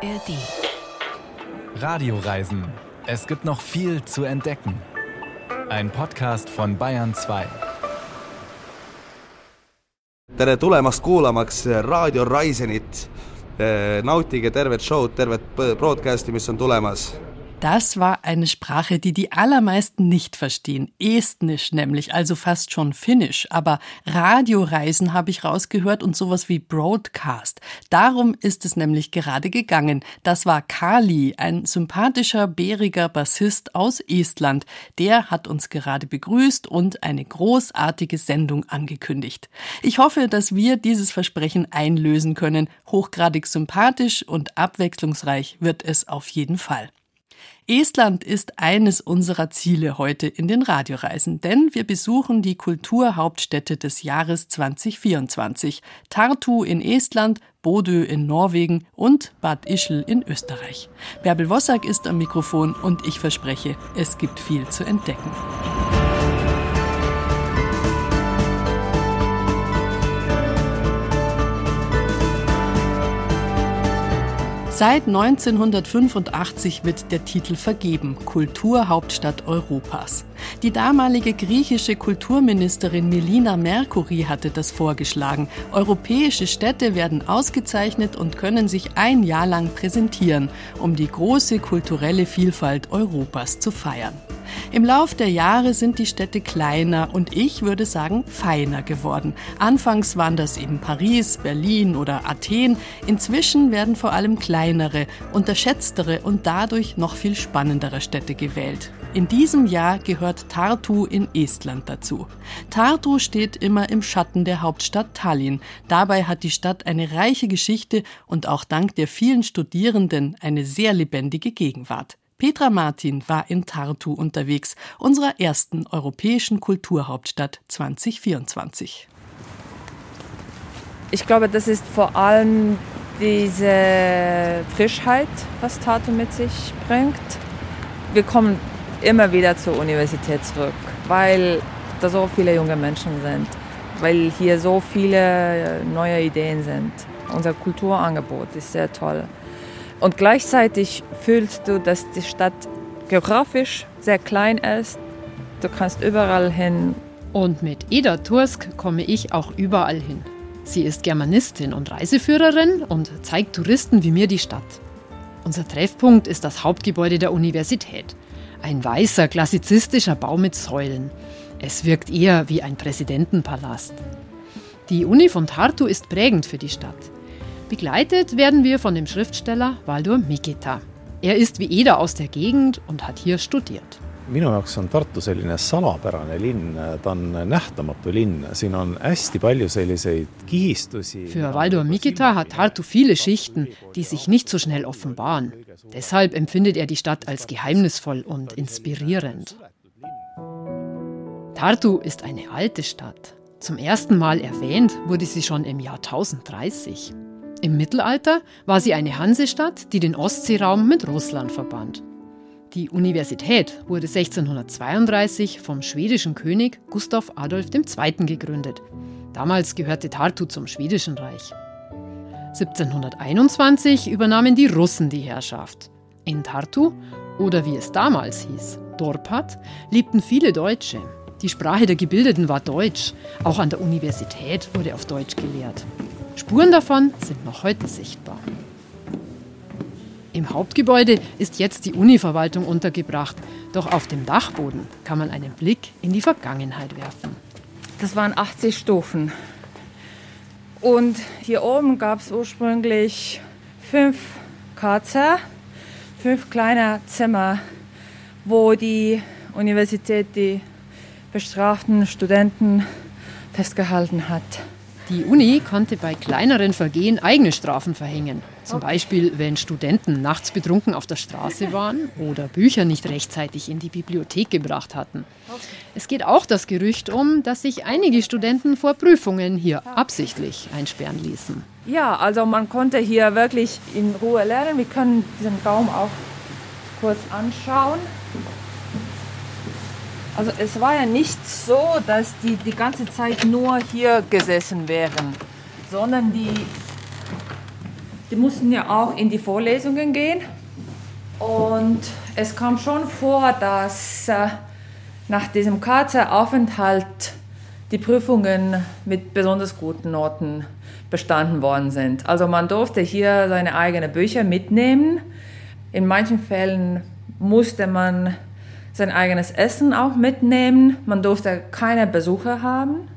ARD. Radioreisen. Es gibt noch viel zu entdecken. Ein Podcast von Bayern 2. tere tulemast kuulamaks Raadio Raisenit. nautige tervet show'd, tervet broadcast'i, mis on tulemas Das war eine Sprache, die die allermeisten nicht verstehen. Estnisch nämlich, also fast schon Finnisch. Aber Radioreisen habe ich rausgehört und sowas wie Broadcast. Darum ist es nämlich gerade gegangen. Das war Kali, ein sympathischer, bäriger Bassist aus Estland. Der hat uns gerade begrüßt und eine großartige Sendung angekündigt. Ich hoffe, dass wir dieses Versprechen einlösen können. Hochgradig sympathisch und abwechslungsreich wird es auf jeden Fall. Estland ist eines unserer Ziele heute in den Radioreisen, denn wir besuchen die Kulturhauptstädte des Jahres 2024. Tartu in Estland, Bodø in Norwegen und Bad Ischl in Österreich. Bärbel Wossack ist am Mikrofon und ich verspreche, es gibt viel zu entdecken. Seit 1985 wird der Titel vergeben, Kulturhauptstadt Europas. Die damalige griechische Kulturministerin Melina Mercouri hatte das vorgeschlagen. Europäische Städte werden ausgezeichnet und können sich ein Jahr lang präsentieren, um die große kulturelle Vielfalt Europas zu feiern. Im Lauf der Jahre sind die Städte kleiner und ich würde sagen feiner geworden. Anfangs waren das eben Paris, Berlin oder Athen. Inzwischen werden vor allem kleinere, unterschätztere und dadurch noch viel spannendere Städte gewählt. In diesem Jahr gehört Tartu in Estland dazu. Tartu steht immer im Schatten der Hauptstadt Tallinn. Dabei hat die Stadt eine reiche Geschichte und auch dank der vielen Studierenden eine sehr lebendige Gegenwart. Petra Martin war in Tartu unterwegs, unserer ersten europäischen Kulturhauptstadt 2024. Ich glaube, das ist vor allem diese Frischheit, was Tartu mit sich bringt. Wir kommen immer wieder zur Universität zurück, weil da so viele junge Menschen sind, weil hier so viele neue Ideen sind. Unser Kulturangebot ist sehr toll. Und gleichzeitig fühlst du, dass die Stadt geografisch sehr klein ist. Du kannst überall hin. Und mit Eda Tursk komme ich auch überall hin. Sie ist Germanistin und Reiseführerin und zeigt Touristen wie mir die Stadt. Unser Treffpunkt ist das Hauptgebäude der Universität. Ein weißer, klassizistischer Bau mit Säulen. Es wirkt eher wie ein Präsidentenpalast. Die Uni von Tartu ist prägend für die Stadt. Begleitet werden wir von dem Schriftsteller Valdur Mikita. Er ist wie Eda aus der Gegend und hat hier studiert. minu jaoks on Tartu selline salapärane linn, ta on nähtamatu linn, siin on hästi palju selliseid kihistusi. Für Valdur Mikita hat Tartu viele Schichten, die sich nicht so schnell offenbaren. Deshalb empfindet er die Stadt als geheimnisvoll und inspirierend. Tartu ist eine alte Stadt. Zum ersten Mal erwähnt wurde sie schon im Jahr 1030. Im Mittelalter war sie eine Hansestadt, die den Ostseeraum mit Russland verband. Die Universität wurde 1632 vom schwedischen König Gustav Adolf II. gegründet. Damals gehörte Tartu zum Schwedischen Reich. 1721 übernahmen die Russen die Herrschaft. In Tartu, oder wie es damals hieß, Dorpat, lebten viele Deutsche. Die Sprache der Gebildeten war Deutsch. Auch an der Universität wurde auf Deutsch gelehrt. Spuren davon sind noch heute sichtbar. Im Hauptgebäude ist jetzt die Univerwaltung untergebracht, doch auf dem Dachboden kann man einen Blick in die Vergangenheit werfen. Das waren 80 Stufen. Und hier oben gab es ursprünglich fünf Karzer, fünf kleine Zimmer, wo die Universität die bestraften Studenten festgehalten hat. Die Uni konnte bei kleineren Vergehen eigene Strafen verhängen. Zum Beispiel, wenn Studenten nachts betrunken auf der Straße waren oder Bücher nicht rechtzeitig in die Bibliothek gebracht hatten. Es geht auch das Gerücht um, dass sich einige Studenten vor Prüfungen hier absichtlich einsperren ließen. Ja, also man konnte hier wirklich in Ruhe lernen. Wir können diesen Raum auch kurz anschauen. Also es war ja nicht so, dass die die ganze Zeit nur hier gesessen wären, sondern die Die mussten ja auch in die Vorlesungen gehen. Und es kam schon vor, dass äh, nach diesem Karzeraufenthalt die Prüfungen mit besonders guten Noten bestanden worden sind. Also man durfte hier seine eigenen Bücher mitnehmen. In manchen Fällen musste man sein eigenes Essen auch mitnehmen. Man durfte keine Besucher haben.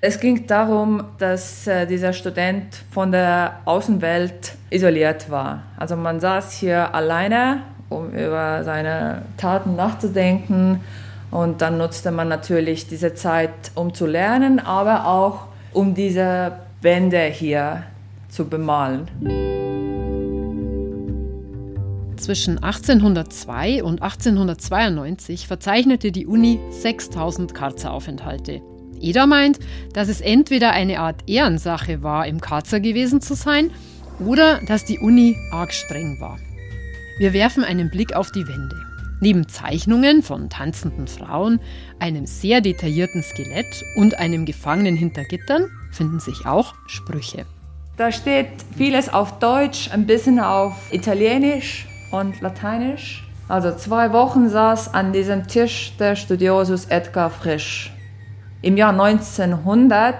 Es ging darum, dass äh, dieser Student von der Außenwelt isoliert war. Also man saß hier alleine, um über seine Taten nachzudenken. Und dann nutzte man natürlich diese Zeit, um zu lernen, aber auch um diese Wände hier zu bemalen. Zwischen 1802 und 1892 verzeichnete die Uni 6000 Karzeraufenthalte. Eder meint, dass es entweder eine Art Ehrensache war, im Karzer gewesen zu sein, oder dass die Uni arg streng war. Wir werfen einen Blick auf die Wände. Neben Zeichnungen von tanzenden Frauen, einem sehr detaillierten Skelett und einem Gefangenen hinter Gittern finden sich auch Sprüche. Da steht vieles auf Deutsch, ein bisschen auf Italienisch und Lateinisch. Also zwei Wochen saß an diesem Tisch der Studiosus Edgar Frisch. Im Jahr 1900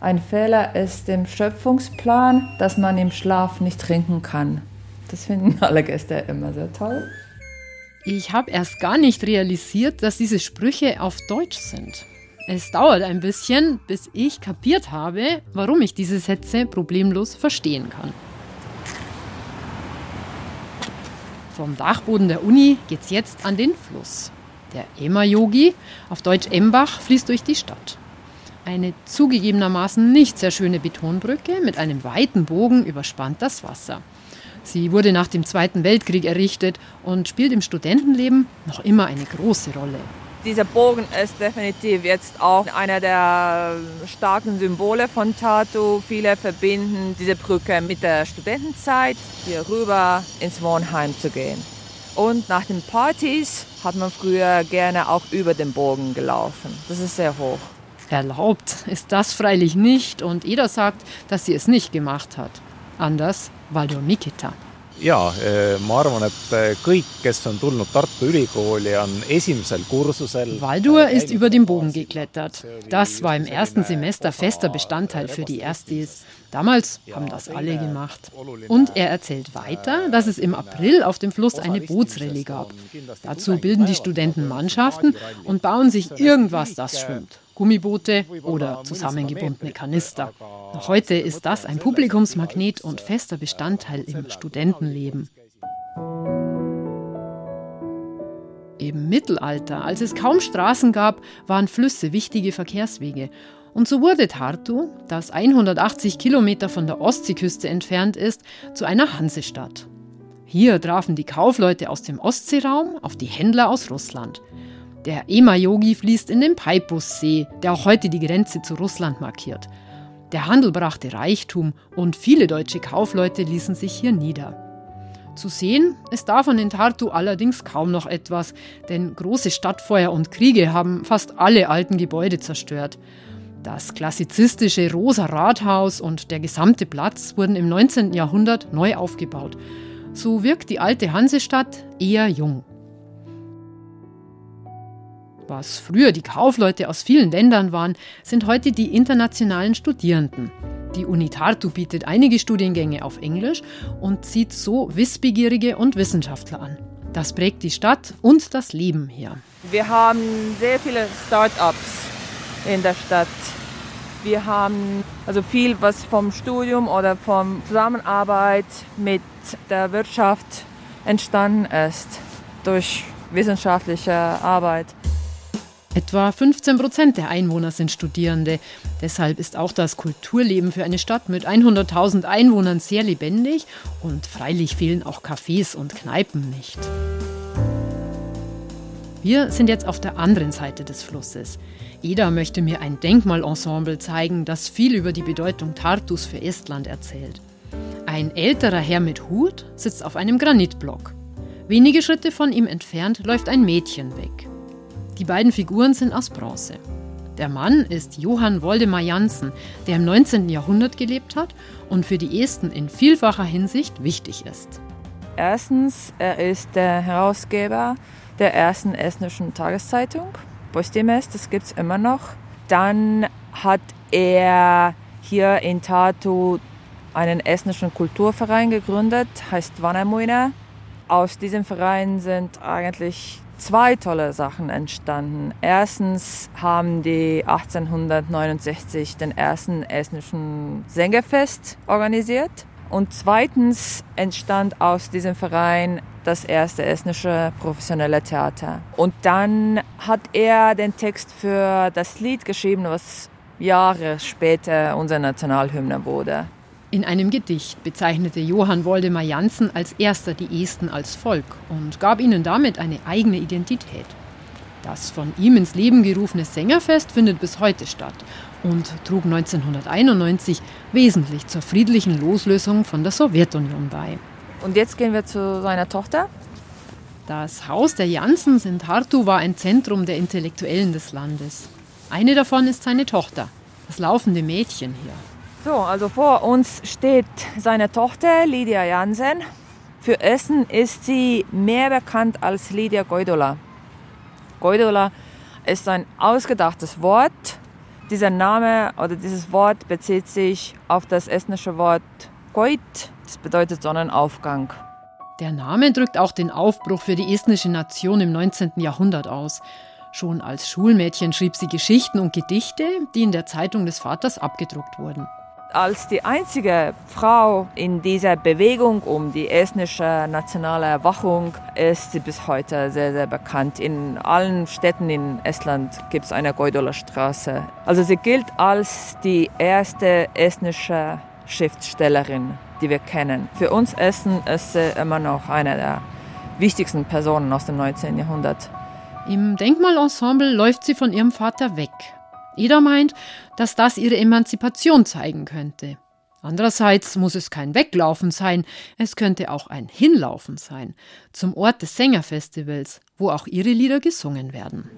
ein Fehler ist im Schöpfungsplan, dass man im Schlaf nicht trinken kann. Das finden alle Gäste immer sehr toll. Ich habe erst gar nicht realisiert, dass diese Sprüche auf Deutsch sind. Es dauert ein bisschen, bis ich kapiert habe, warum ich diese Sätze problemlos verstehen kann. Vom Dachboden der Uni geht's jetzt an den Fluss. Der Ema-Yogi, auf Deutsch Embach, fließt durch die Stadt. Eine zugegebenermaßen nicht sehr schöne Betonbrücke mit einem weiten Bogen überspannt das Wasser. Sie wurde nach dem Zweiten Weltkrieg errichtet und spielt im Studentenleben noch immer eine große Rolle. Dieser Bogen ist definitiv jetzt auch einer der starken Symbole von Tartu. Viele verbinden diese Brücke mit der Studentenzeit, hier rüber ins Wohnheim zu gehen. Und nach den Partys hat man früher gerne auch über den Bogen gelaufen. Das ist sehr hoch. Erlaubt ist das freilich nicht und Eda sagt, dass sie es nicht gemacht hat. Anders Valdo Mikita jaa, ma arvan, et kõik, kes on tulnud Tartu Ülikooli, on esimesel kursusel. Valdur ist über den Bogen geklettert. Das war im ersten Semester fester Bestandteil für die Erstis. Damals haben das alle gemacht. Und er erzählt weiter, dass es im April auf dem Fluss eine Bootsrallye gab. Dazu bilden die Studenten Mannschaften und bauen sich irgendwas, das schwimmt. Gummiboote oder zusammengebundene Kanister. Noch heute ist das ein Publikumsmagnet und fester Bestandteil im Studentenleben. Im Mittelalter, als es kaum Straßen gab, waren Flüsse wichtige Verkehrswege. Und so wurde Tartu, das 180 Kilometer von der Ostseeküste entfernt ist, zu einer Hansestadt. Hier trafen die Kaufleute aus dem Ostseeraum auf die Händler aus Russland. Der Ema-Yogi fließt in den Peipussee, der auch heute die Grenze zu Russland markiert. Der Handel brachte Reichtum und viele deutsche Kaufleute ließen sich hier nieder. Zu sehen ist davon in Tartu allerdings kaum noch etwas, denn große Stadtfeuer und Kriege haben fast alle alten Gebäude zerstört. Das klassizistische Rosa Rathaus und der gesamte Platz wurden im 19. Jahrhundert neu aufgebaut. So wirkt die alte Hansestadt eher jung. Was früher die Kaufleute aus vielen Ländern waren, sind heute die internationalen Studierenden. Die Uni Tartu bietet einige Studiengänge auf Englisch und zieht so Wissbegierige und Wissenschaftler an. Das prägt die Stadt und das Leben hier. Wir haben sehr viele Start-ups in der Stadt. Wir haben also viel, was vom Studium oder von Zusammenarbeit mit der Wirtschaft entstanden ist durch wissenschaftliche Arbeit. Etwa 15 Prozent der Einwohner sind Studierende. Deshalb ist auch das Kulturleben für eine Stadt mit 100.000 Einwohnern sehr lebendig und freilich fehlen auch Cafés und Kneipen nicht. Wir sind jetzt auf der anderen Seite des Flusses. Jeder möchte mir ein Denkmalensemble zeigen, das viel über die Bedeutung Tartus für Estland erzählt. Ein älterer Herr mit Hut sitzt auf einem Granitblock. Wenige Schritte von ihm entfernt läuft ein Mädchen weg. Die beiden Figuren sind aus Bronze. Der Mann ist Johann Woldemar Janssen, der im 19. Jahrhundert gelebt hat und für die Esten in vielfacher Hinsicht wichtig ist. Erstens, er ist der Herausgeber der ersten estnischen Tageszeitung, Postimees, das gibt es immer noch. Dann hat er hier in Tartu einen estnischen Kulturverein gegründet, heißt Vannemuine. Aus diesem Verein sind eigentlich zwei tolle Sachen entstanden. Erstens haben die 1869 den ersten estnischen Sängerfest organisiert. Und zweitens entstand aus diesem Verein das erste estnische professionelle Theater. Und dann hat er den Text für das Lied geschrieben, was Jahre später unsere Nationalhymne wurde. In einem Gedicht bezeichnete Johann Woldemar Janssen als erster die Esten als Volk und gab ihnen damit eine eigene Identität. Das von ihm ins Leben gerufene Sängerfest findet bis heute statt und trug 1991 wesentlich zur friedlichen Loslösung von der Sowjetunion bei. Und jetzt gehen wir zu seiner Tochter. Das Haus der Janssens in Tartu war ein Zentrum der Intellektuellen des Landes. Eine davon ist seine Tochter, das laufende Mädchen hier. So, also vor uns steht seine Tochter Lydia Jansen. Für Essen ist sie mehr bekannt als Lydia Goidola. Goidola ist ein ausgedachtes Wort. Dieser Name oder dieses Wort bezieht sich auf das estnische Wort Goit, das bedeutet Sonnenaufgang. Der Name drückt auch den Aufbruch für die estnische Nation im 19. Jahrhundert aus. Schon als Schulmädchen schrieb sie Geschichten und Gedichte, die in der Zeitung des Vaters abgedruckt wurden als die einzige Frau in dieser Bewegung um die estnische nationale Erwachung ist sie bis heute sehr, sehr bekannt. In allen Städten in Estland gibt es eine Goidola Straße. Also sie gilt als die erste estnische Schriftstellerin, die wir kennen. Für uns Essen ist sie immer noch eine der wichtigsten Personen aus dem 19. Jahrhundert. Im Denkmalensemble läuft sie von ihrem Vater weg Ida meint, dass das ihre Emanzipation zeigen könnte. Andererseits muss es kein Weglaufen sein, es könnte auch ein Hinlaufen sein, zum Ort des Sängerfestivals, wo auch ihre Lieder gesungen werden.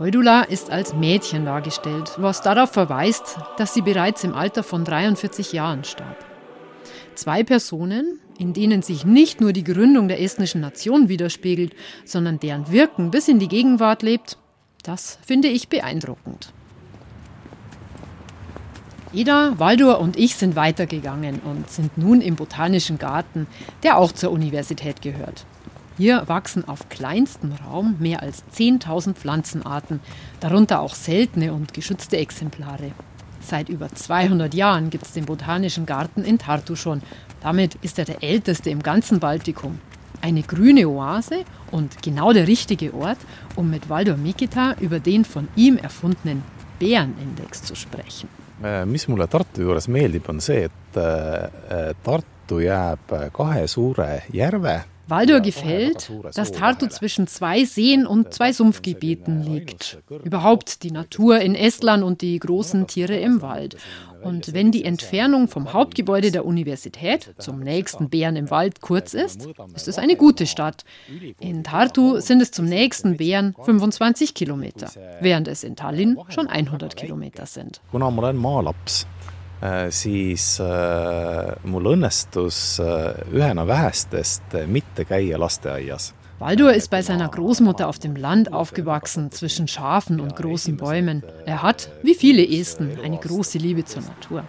Keudula ist als Mädchen dargestellt, was darauf verweist, dass sie bereits im Alter von 43 Jahren starb. Zwei Personen, in denen sich nicht nur die Gründung der estnischen Nation widerspiegelt, sondern deren Wirken bis in die Gegenwart lebt, das finde ich beeindruckend. Ida, Waldur und ich sind weitergegangen und sind nun im Botanischen Garten, der auch zur Universität gehört. Hier wachsen auf kleinstem Raum mehr als 10.000 Pflanzenarten, darunter auch seltene und geschützte Exemplare. Seit über 200 Jahren gibt es den Botanischen Garten in Tartu schon. Damit ist er der älteste im ganzen Baltikum. Eine grüne Oase und genau der richtige Ort, um mit Valdo Mikita über den von ihm erfundenen Bärenindex zu sprechen. Äh, mis mulle Tartu juures meeldib, on see, et äh, Tartu jääb kahe suure järve Waldur gefällt, dass Tartu zwischen zwei Seen und zwei Sumpfgebieten liegt. Überhaupt die Natur in Estland und die großen Tiere im Wald. Und wenn die Entfernung vom Hauptgebäude der Universität zum nächsten Bären im Wald kurz ist, ist es eine gute Stadt. In Tartu sind es zum nächsten Bären 25 Kilometer, während es in Tallinn schon 100 Kilometer sind. Äh, siis äh, mul õnnestus äh, ühena vähestest mitte käia lasteaias. Waldur ist bei seiner Großmutter auf dem Land aufgewachsen, zwischen Schafen und großen Bäumen. Er hat, wie viele Esten, eine große Liebe zur Natur.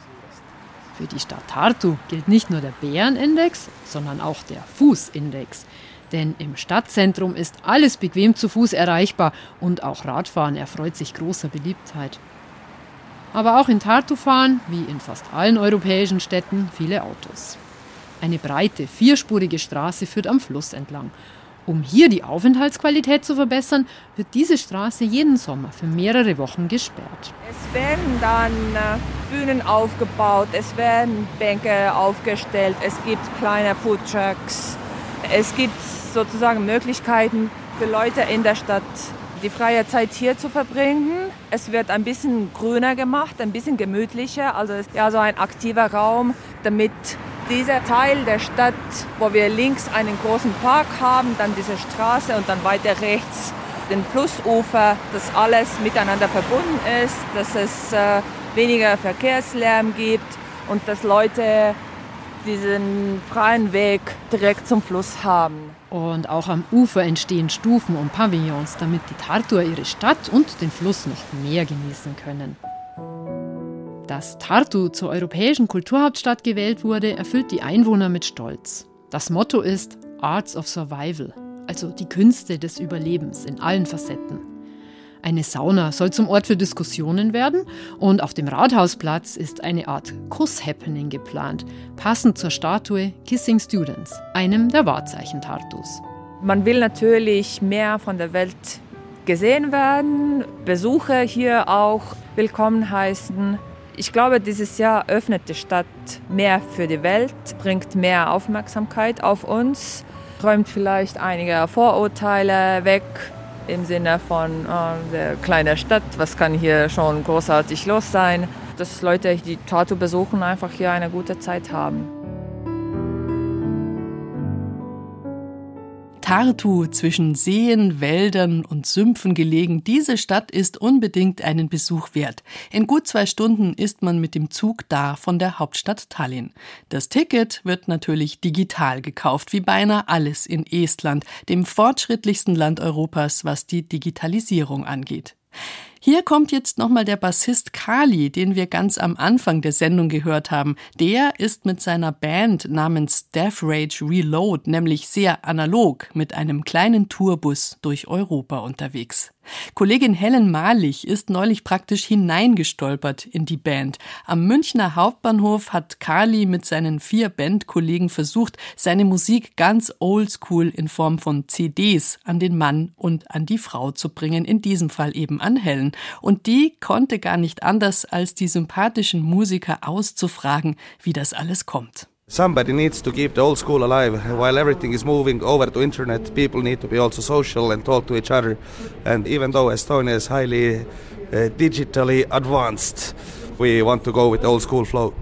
Für die Stadt Tartu gilt nicht nur der Bärenindex, sondern auch der Fußindex. Denn im Stadtzentrum ist alles bequem zu Fuß erreichbar und auch Radfahren erfreut sich großer Beliebtheit. Aber auch in Tartu fahren, wie in fast allen europäischen Städten, viele Autos. Eine breite, vierspurige Straße führt am Fluss entlang. Um hier die Aufenthaltsqualität zu verbessern, wird diese Straße jeden Sommer für mehrere Wochen gesperrt. Es werden dann äh, Bühnen aufgebaut, es werden Bänke aufgestellt, es gibt kleine Foodtrucks, es gibt sozusagen Möglichkeiten für Leute in der Stadt, die freie Zeit hier zu verbringen. Es wird ein bisschen grüner gemacht, ein bisschen gemütlicher, also ja so ein aktiver Raum, damit dieser Teil der Stadt, wo wir links einen großen Park haben, dann diese Straße und dann weiter rechts den Flussufer, dass alles miteinander verbunden ist, dass es äh, weniger Verkehrslärm gibt und dass Leute diesen freien Weg direkt zum Fluss haben. Und auch am Ufer entstehen Stufen und Pavillons, damit die Tartuer ihre Stadt und den Fluss noch mehr genießen können. Dass Tartu zur europäischen Kulturhauptstadt gewählt wurde, erfüllt die Einwohner mit Stolz. Das Motto ist Arts of Survival, also die Künste des Überlebens in allen Facetten. Eine Sauna soll zum Ort für Diskussionen werden und auf dem Rathausplatz ist eine Art Kuss-Happening geplant, passend zur Statue Kissing Students, einem der Wahrzeichen Tartus. Man will natürlich mehr von der Welt gesehen werden, Besucher hier auch willkommen heißen. Ich glaube, dieses Jahr öffnet die Stadt mehr für die Welt, bringt mehr Aufmerksamkeit auf uns, räumt vielleicht einige Vorurteile weg, im Sinne von äh, der kleinen Stadt, was kann hier schon großartig los sein, dass Leute, die Tartu besuchen, einfach hier eine gute Zeit haben. Tartu zwischen Seen, Wäldern und Sümpfen gelegen, diese Stadt ist unbedingt einen Besuch wert. In gut zwei Stunden ist man mit dem Zug da von der Hauptstadt Tallinn. Das Ticket wird natürlich digital gekauft, wie beinahe alles in Estland, dem fortschrittlichsten Land Europas, was die Digitalisierung angeht. Hier kommt jetzt nochmal der Bassist Kali, den wir ganz am Anfang der Sendung gehört haben. Der ist mit seiner Band namens Death Rage Reload nämlich sehr analog mit einem kleinen Tourbus durch Europa unterwegs. Kollegin Helen Malich ist neulich praktisch hineingestolpert in die Band. Am Münchner Hauptbahnhof hat Kali mit seinen vier Bandkollegen versucht, seine Musik ganz oldschool in Form von CDs an den Mann und an die Frau zu bringen, in diesem Fall eben an Helen. Und die konnte gar nicht anders, als die sympathischen Musiker auszufragen, wie das alles kommt. Somebody needs to keep the old school alive while everything is moving over to internet people need to be also social and talk to each other and even though estonia is highly uh, digitally advanced we want to go with the old school flow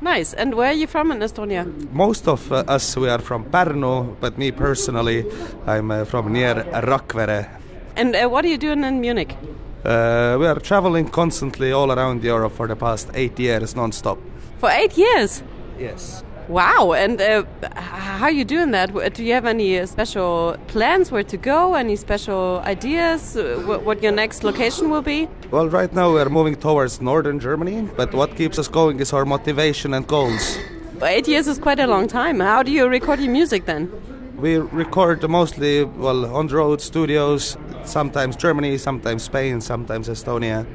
Nice. And where are you from in Estonia? most of uh, us we are from Pärnu but me personally i'm uh, from near Rakvere And uh, what are you doing in Munich? uh, we are traveling constantly all around Europe for the past eight years non-stop For eight years. yes Wow. And uh, how are you doing that? Do you have any uh, special plans where to go? Any special ideas? Uh, what your next location will be? Well, right now we are moving towards northern Germany, but what keeps us going is our motivation and goals. Eight years is quite a long time. How do you record your music then? We record mostly, well, on the road studios, sometimes Germany, sometimes Spain, sometimes Estonia,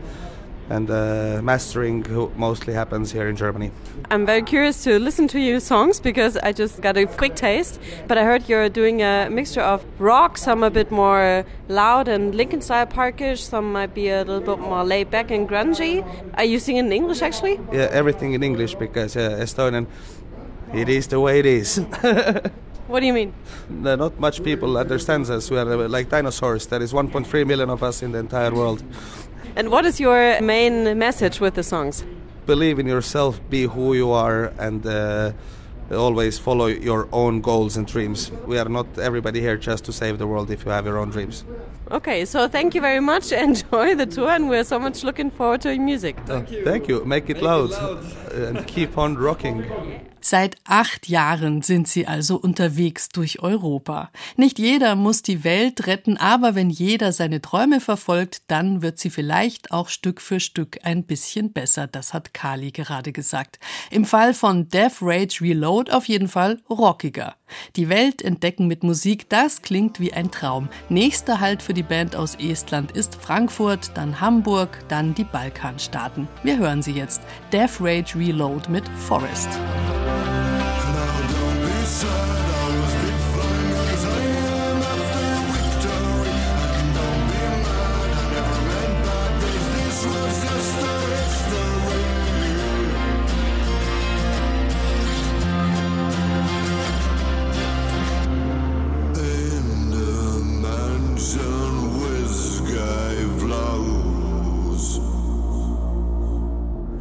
and uh, mastering mostly happens here in Germany. I'm very curious to listen to your songs because I just got a quick taste. But I heard you're doing a mixture of rock, some a bit more loud and Linkin style parkish, some might be a little bit more laid back and grungy. Are you singing in English actually? Yeah, everything in English because uh, Estonian, it is the way it is. What do you mean? No, Not much people understands us. We are uh, like dinosaurs. There is 1.3 million of us in the entire world. And what is your main message with the songs? believe in yourself, be who you are, and uh, always follow your own goals and dreams. We are not everybody here just to save the world if you have your own dreams. Okay, so thank you very much. Enjoy the tour, and we're so much looking forward to your music. Thank you. Thank you. Make it loud and keep on rocking. Seit acht Jahren sind sie also unterwegs durch Europa. Nicht jeder muss die Welt retten, aber wenn jeder seine Träume verfolgt, dann wird sie vielleicht auch Stück für Stück ein bisschen besser. Das hat Kali gerade gesagt. Im Fall von Death Rage Reload auf jeden Fall rockiger. Die Welt entdecken mit Musik, das klingt wie ein Traum. Nächster Halt für die Band aus Estland ist Frankfurt, dann Hamburg, dann die Balkanstaaten. Wir hören sie jetzt. Death Rage Reload mit Forest.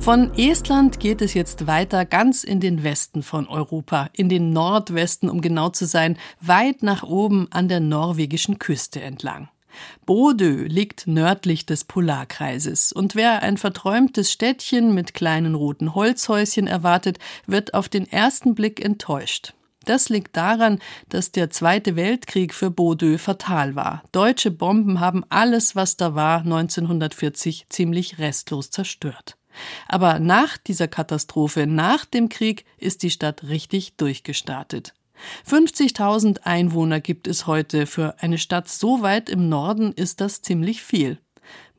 Von Estland geht es jetzt weiter ganz in den Westen von Europa, in den Nordwesten, um genau zu sein, weit nach oben an der norwegischen Küste entlang. Bodø liegt nördlich des Polarkreises, und wer ein verträumtes Städtchen mit kleinen roten Holzhäuschen erwartet, wird auf den ersten Blick enttäuscht. Das liegt daran, dass der Zweite Weltkrieg für Bodø fatal war. Deutsche Bomben haben alles, was da war, 1940 ziemlich restlos zerstört. Aber nach dieser Katastrophe, nach dem Krieg, ist die Stadt richtig durchgestartet. 50.000 Einwohner gibt es heute. Für eine Stadt so weit im Norden ist das ziemlich viel.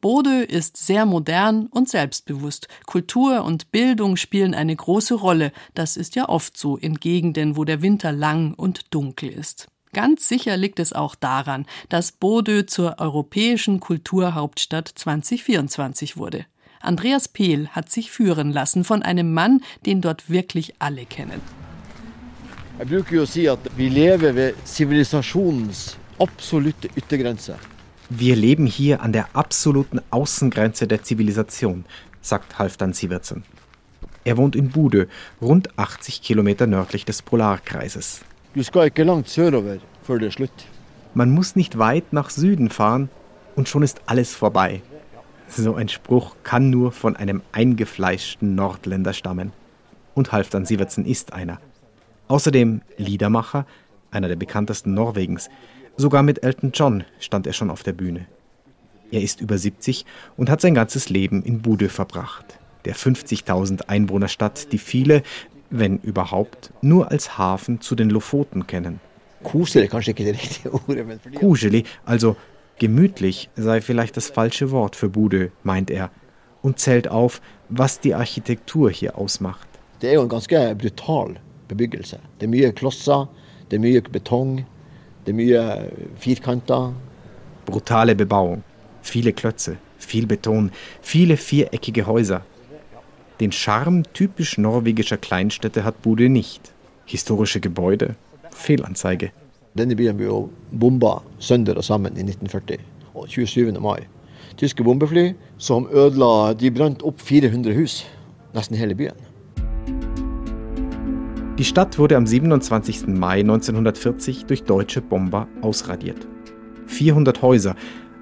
Bodø ist sehr modern und selbstbewusst. Kultur und Bildung spielen eine große Rolle. Das ist ja oft so in Gegenden, wo der Winter lang und dunkel ist. Ganz sicher liegt es auch daran, dass Bodø zur europäischen Kulturhauptstadt 2024 wurde. Andreas Pehl hat sich führen lassen von einem Mann, den dort wirklich alle kennen. Jeg bruker jo å si at vi lever ved sivilisasjonens absolutte yttergrense. Wir leben hier an der absoluten Außengrenze der Zivilisation, sagt Halfdan Sivertsen. Er wohnt in Bude, rund 80 Kilometer nördlich des Polarkreises. Man muss nicht weit nach Süden fahren und schon ist alles vorbei. So ein Spruch kann nur von einem eingefleischten Nordländer stammen. Und Halfdan Sivertsen ist einer. Außerdem Liedermacher, einer der bekanntesten Norwegens. Sogar mit Elton John stand er schon auf der Bühne. Er ist über 70 und hat sein ganzes Leben in Bude verbracht, der 50.000 Einwohnerstadt, die viele, wenn überhaupt, nur als Hafen zu den Lofoten kennen. Kugeli, also gemütlich, sei vielleicht das falsche Wort für Bude, meint er, und zählt auf, was die Architektur hier ausmacht. det er jo en ganske brutal bebyggelse. Det er mye klosser, det er mye betong, det er mye firkanter. Brutale Bebauung, viele Klötze, viel Beton, viele viereckige Häuser. Den Charme typisch norwegischer Kleinstädte hat Bude nicht. Historische Gebäude, Fehlanzeige. Denne byen ble jo bomba sønder og sammen i 1940, og 27. mai. Tyske bombefly som ødela De brant opp 400 hus, nesten hele byen. Die Stadt wurde am 27. Mai 1940 durch deutsche Bomber ausradiert. 400 Häuser,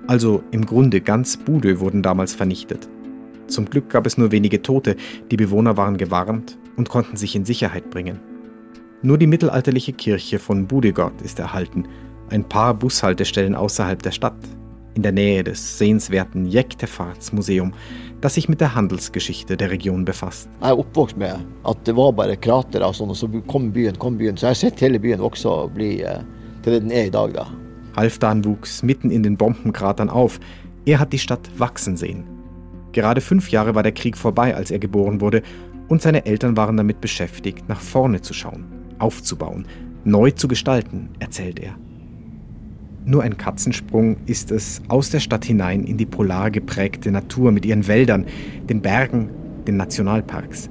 also im Grunde ganz Bude, wurden damals vernichtet. Zum Glück gab es nur wenige Tote, die Bewohner waren gewarnt und konnten sich in Sicherheit bringen. Nur die mittelalterliche Kirche von Budegott ist erhalten, ein paar Bushaltestellen außerhalb der Stadt, in der Nähe des sehenswerten Jektefartsmuseum, das sich mit der Handelsgeschichte der Region befasst. Jeg er oppvokst med at det var bare kratere og sånn, og så kom byen, kom byen. Så jeg har sett hele byen vokse og bli eh, til det den er i dag, da. Halfdan wuchs mitten in den Bombenkratern auf. Er hat die Stadt wachsen sehen. Gerade fünf Jahre war der Krieg vorbei, als er geboren wurde, und seine Eltern waren damit beschäftigt, nach vorne zu schauen, aufzubauen, neu zu gestalten, erzählt er. Nur ein Katzensprung ist es aus der Stadt hinein in die polar geprägte Natur mit ihren Wäldern, den Bergen, den Nationalparks.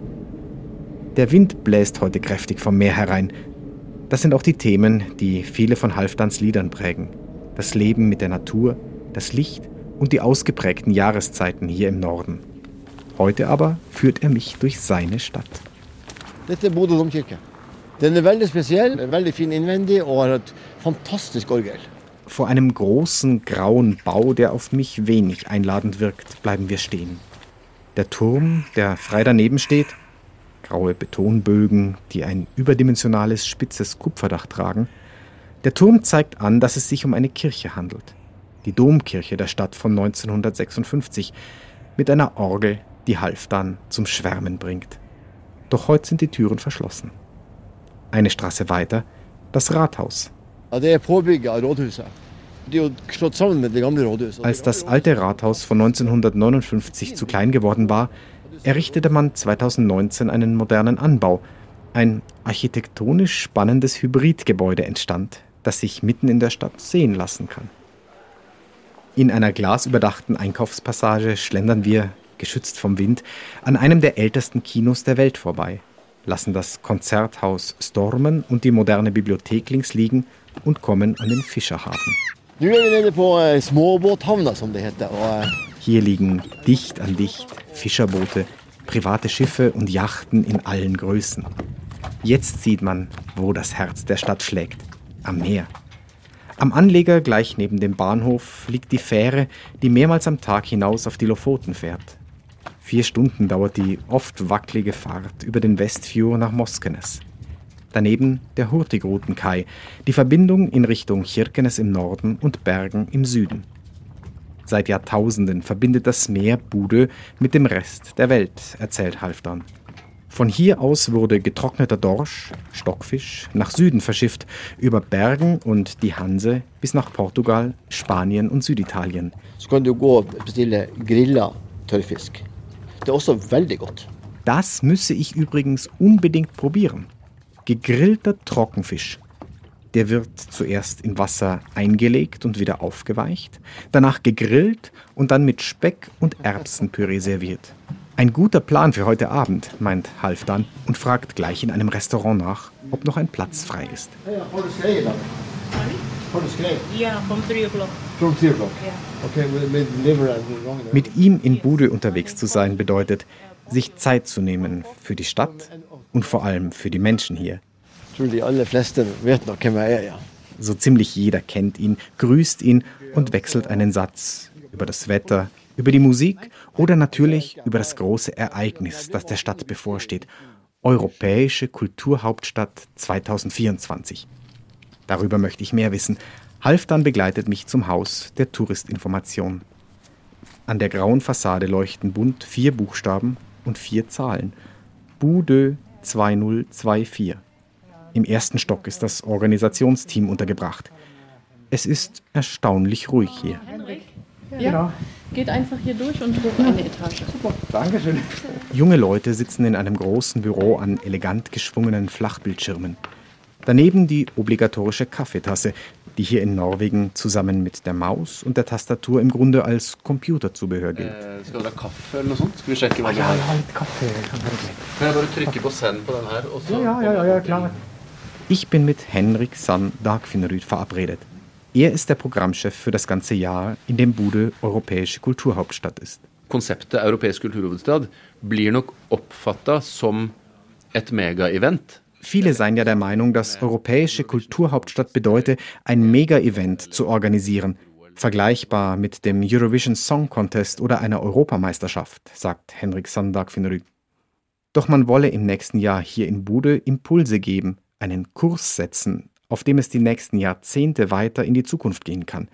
Der Wind bläst heute kräftig vom Meer herein. Das sind auch die Themen, die viele von Halfdans Liedern prägen. Das Leben mit der Natur, das Licht und die ausgeprägten Jahreszeiten hier im Norden. Heute aber führt er mich durch seine Stadt. Dette er Bodø domkirke. Den er veldig spesiell, veldig fin innvendig og har et fantastisk orgel. Vor einem großen grauen Bau, der auf mich wenig einladend wirkt, bleiben wir stehen. Der Turm, der frei daneben steht, graue Betonbögen, die ein überdimensionales spitzes Kupferdach tragen. Der Turm zeigt an, dass es sich um eine Kirche handelt. Die Domkirche der Stadt von 1956 mit einer Orgel, die Halfdan zum Schwärmen bringt. Doch heute sind die Türen verschlossen. Eine Straße weiter das Rathaus, rådhuset. Als das alte Rathaus von 1959 zu klein geworden war, errichtete man 2019 einen modernen Anbau. Ein architektonisch spannendes Hybridgebäude entstand, das sich mitten in der Stadt sehen lassen kann. In einer glasüberdachten Einkaufspassage schlendern wir, geschützt vom Wind, an einem der ältesten Kinos der Welt vorbei, lassen das Konzerthaus Stormen und die moderne Bibliothek links liegen und kommen an den Fischerhafen. Er eh, eh, Hier liegen dicht an dicht Fischerboote, private Schiffe und Yachten in allen Größen. Jetzt sieht man, wo das Herz der Stadt schlägt. Am Meer. Am Anleger gleich neben dem Bahnhof liegt die Fähre, die mehrmals am Tag hinaus auf die Lofoten fährt. Vier Stunden dauert die oft wackelige Fahrt über den Westfjord nach Moskenes. Daneben der Hurtigruten-Kai, die Verbindung in Richtung Kirkenes im Norden und Bergen im Süden. Seit Jahrtausenden verbindet das Meer Bude mit dem Rest der Welt, erzählt Halfdan. Von hier aus wurde getrockneter Dorsch, Stockfisch, nach Süden verschifft, über Bergen und die Hanse bis nach Portugal, Spanien und Süditalien. Så kan du gå og bestille grilla. Er også veldig godt. Das müsse ich übrigens unbedingt probieren. Gegrillter Trockenfisch. Der wird zuerst in Wasser eingelegt und wieder aufgeweicht, danach gegrillt und dann mit Speck und Erbsenpüree serviert. Ein guter Plan für heute Abend, meint Halfdan und fragt gleich in einem Restaurant nach, ob noch ein Platz frei ist. Har Mit ihm in Bude unterwegs zu sein bedeutet, sich Zeit zu nehmen für die Stadt und vor allem für die Menschen hier. Er. So ziemlich jeder kennt ihn, grüßt ihn und wechselt einen Satz über das Wetter, über die Musik oder natürlich über das große Ereignis, das der Stadt bevorsteht. Europäische Kulturhauptstadt 2024. Darüber möchte ich mehr wissen. Halfdan begleitet mich zum Haus der Touristinformation. An der grauen Fassade leuchten bunt vier Buchstaben und vier Zahlen. Bude 2024. Im ersten Stock ist das Organisationsteam untergebracht. Es ist erstaunlich ruhig hier. Ja, geht einfach hier durch und hoch eine Etage. Dankeschön. Junge Leute sitzen in einem großen Büro an elegant geschwungenen Flachbildschirmen. Daneben die obligatorische Kaffeetasse, die hier in Norwegen zusammen mit der Maus und der Tastatur im Grunde als Computerzubehör gilt. Skal dere ha kaffe eller noe sånt? Skal vi sjekke hva vi har? Kan jeg bare trykke på send på den her? Og så Ich bin mit Henrik Sand Dagfinnerud verabredet. Er ist der Programmchef für das ganze Jahr, in dem Bude europäische Kulturhauptstadt ist. Konseptet europeisk kulturhovedstad blir nok oppfatta som et mega-event. Viele seien ja der Meinung, dass europäische Kulturhauptstadt bedeute, ein Mega-Event zu organisieren, vergleichbar mit dem Eurovision Song Contest oder einer Europameisterschaft, sagt Henrik Sandagfinrud. Doch man wolle im nächsten Jahr hier in Bude Impulse geben, einen Kurs setzen, auf dem es die nächsten Jahrzehnte weiter in die Zukunft gehen kann.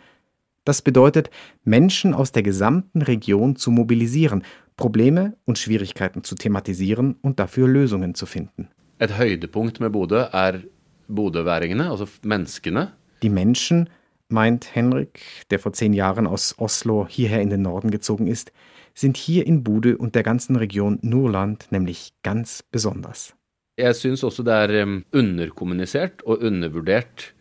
Das bedeutet, Menschen aus der gesamten Region zu mobilisieren, Probleme und Schwierigkeiten zu thematisieren und dafür Lösungen zu finden. Et høydepunkt med Bodø er bodøværingene, altså menneskene. Die Menschen, meint Henrik, der vor zehn Jahren aus Oslo hierher in den Norden gezogen ist, sind hier in Bude und der ganzen Region Nordland nämlich ganz besonders. Jeg syns også det er underkommunisert og undervurdert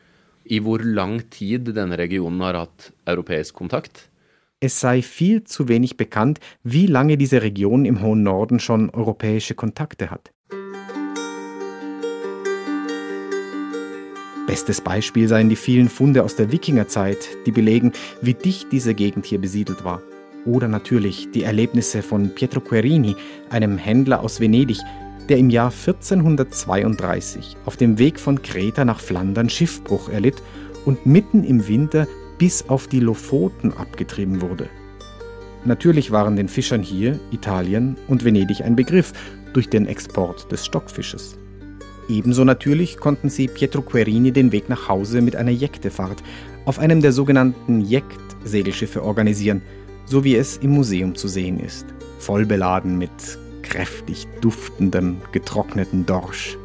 i hvor lang tid denne regionen har hatt europeisk kontakt. Es sei viel zu wenig bekannt, wie lange diese Region im hohen Norden schon europäische Kontakte hat. Bestes Beispiel seien die vielen Funde aus der Wikingerzeit, die belegen, wie dicht diese Gegend hier besiedelt war. Oder natürlich die Erlebnisse von Pietro Querini, einem Händler aus Venedig, der im Jahr 1432 auf dem Weg von Kreta nach Flandern Schiffbruch erlitt und mitten im Winter bis auf die Lofoten abgetrieben wurde. Natürlich waren den Fischern hier Italien und Venedig ein Begriff durch den Export des Stockfisches. Ebenso natürlich konnten sie Pietro Querini den Weg nach Hause mit einer Jektefahrt auf einem der sogenannten Jekt-Segelschiffe organisieren, so wie es im Museum zu sehen ist, voll beladen mit kräftig duftendem, getrockneten Dorsch.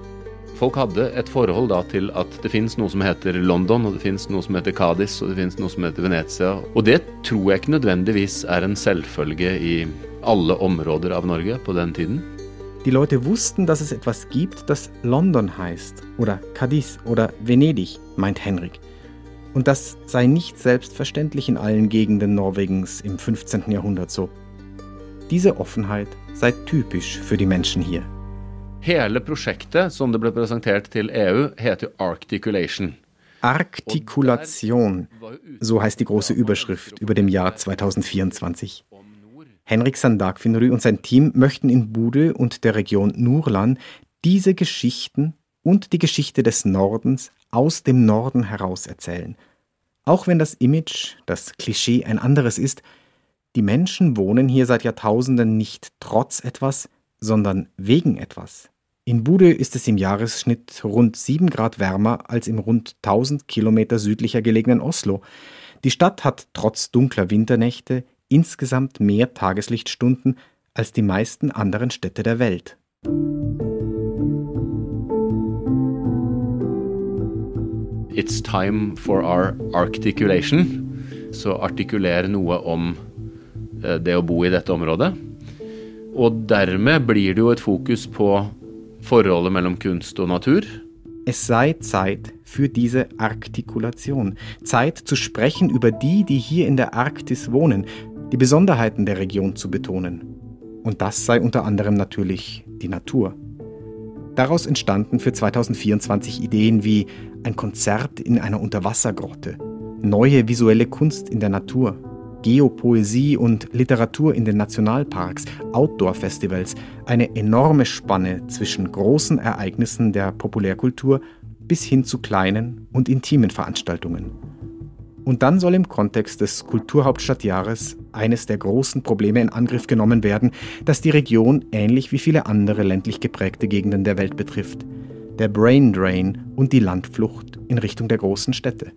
Folk hadde et forhold da til at det fins noe som London, og det fins noe som heter Cádiz, og det fins noe som heter Venezia. Og det tror jeg ikke nødvendigvis er en selvfølge i alle områder av Norge på den tiden. Die Leute wussten, dass es etwas gibt, das London heißt oder Cadiz oder Venedig, meint Henrik. Und das sei nicht selbstverständlich in allen Gegenden Norwegens im 15. Jahrhundert so. Diese Offenheit sei typisch für die Menschen hier. Hele prosjektet, som det ble presentert til EU, heter Articulation. Artikulation, so heißt die große Überschrift über dem Jahr 2024. Henrik Sandakfinrü und sein Team möchten in Bude und der Region Nurlan diese Geschichten und die Geschichte des Nordens aus dem Norden heraus erzählen. Auch wenn das Image, das Klischee ein anderes ist, die Menschen wohnen hier seit Jahrtausenden nicht trotz etwas, sondern wegen etwas. In Bude ist es im Jahresschnitt rund 7 Grad wärmer als im rund 1000 Kilometer südlicher gelegenen Oslo. Die Stadt hat trotz dunkler Winternächte insgesamt mehr Tageslichtstunden als die meisten anderen Städte der Welt. It's time for our articulation. Så artikulere noe om eh, det å bo i dette området. Og dermed blir det jo et fokus på forholdet mellom kunst og natur. Es sei Zeit für diese Artikulation, Zeit zu sprechen über die, die hier in der Arktis wohnen, die Besonderheiten der Region zu betonen. Und das sei unter anderem natürlich die Natur. Daraus entstanden für 2024 Ideen wie ein Konzert in einer Unterwassergrotte, neue visuelle Kunst in der Natur, Geopoesie und Literatur in den Nationalparks, Outdoor-Festivals, eine enorme Spanne zwischen großen Ereignissen der Populärkultur bis hin zu kleinen und intimen Veranstaltungen. Und dann soll im Kontext des Kulturhauptstadtjahres eines der großen Probleme in Angriff genommen werden, das die Region ähnlich wie viele andere ländlich geprägte Gegenden der Welt betrifft. Der Brain Drain und die Landflucht in Richtung der großen Städte.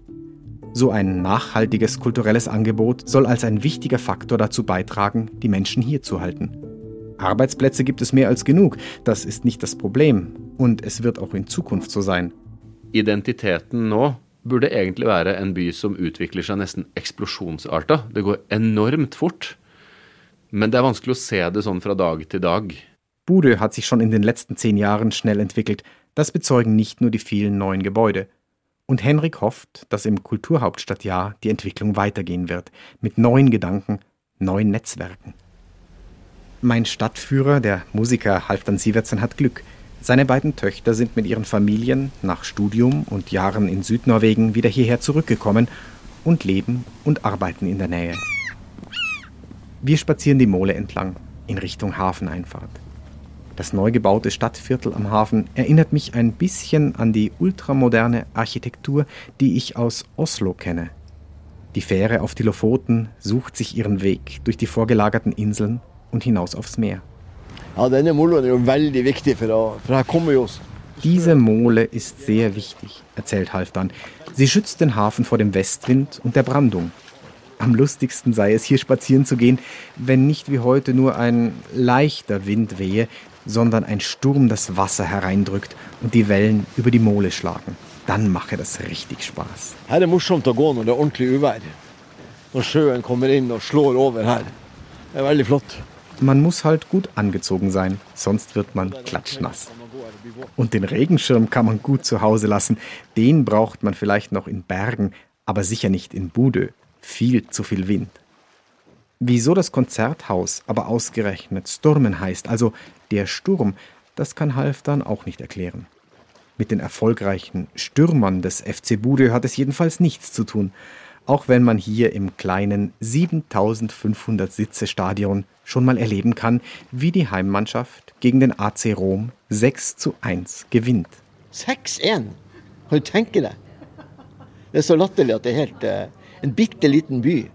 So ein nachhaltiges kulturelles Angebot soll als ein wichtiger Faktor dazu beitragen, die Menschen hier zu halten. Arbeitsplätze gibt es mehr als genug, das ist nicht das Problem. Und es wird auch in Zukunft so sein. Identiteten nå burde egentlig være en by som utvikler seg nesten eksplosjonsarta. Det går enormt fort. Men det er vanskelig å se det sånn fra dag til dag. Bude hat sich schon in den letzten zehn Jahren schnell entwickelt. Das bezeugen nicht nur die vielen neuen Gebäude. Und Henrik hofft, dass im Kulturhauptstadtjahr die Entwicklung weitergehen wird, mit neuen Gedanken, neuen Netzwerken. Mein Stadtführer, der Musiker Halfdan Sivertsen, hat Glück. Seine beiden Töchter sind mit ihren Familien nach Studium und Jahren in Südnorwegen wieder hierher zurückgekommen und leben und arbeiten in der Nähe. Wir spazieren die Mole entlang in Richtung Hafeneinfahrt. Das neu gebaute Stadtviertel am Hafen erinnert mich ein bisschen an die ultramoderne Architektur, die ich aus Oslo kenne. Die Fähre auf die Lofoten sucht sich ihren Weg durch die vorgelagerten Inseln und hinaus aufs Meer. Ja, denne moloen er jo veldig viktig, for, da, for her kommer jo Diese Mole ist sehr wichtig, erzählt Halfdan. Sie schützt den Hafen vor dem Westwind und der Brandung. Am lustigsten sei es, hier spazieren zu gehen, wenn nicht wie heute nur ein leichter Wind wehe, sondern ein Sturm das Wasser hereindrückt und die Wellen über die Mole schlagen. Dann mache das richtig Spaß. Her er det morsomt å gå når det er ordentlig uvær. Når sjøen kommer inn og slår over her. Det er veldig flott. Man muss halt gut angezogen sein, sonst wird man klatschnass. Und den Regenschirm kann man gut zu Hause lassen. Den braucht man vielleicht noch in Bergen, aber sicher nicht in Budö. Viel zu viel Wind. Wieso das Konzerthaus aber ausgerechnet Sturmen heißt, also der Sturm, das kann Halfdan auch nicht erklären. Mit den erfolgreichen Stürmern des FC Bude hat es jedenfalls nichts zu tun, auch wenn man hier im kleinen 7500 Sitze Stadion schon mal erleben kann, wie die Heimmannschaft gegen den AC Rom 6 zu 1 gewinnt. 6-1? Kan du tenke deg? Det er så latterlig at det er helt en bitte liten by.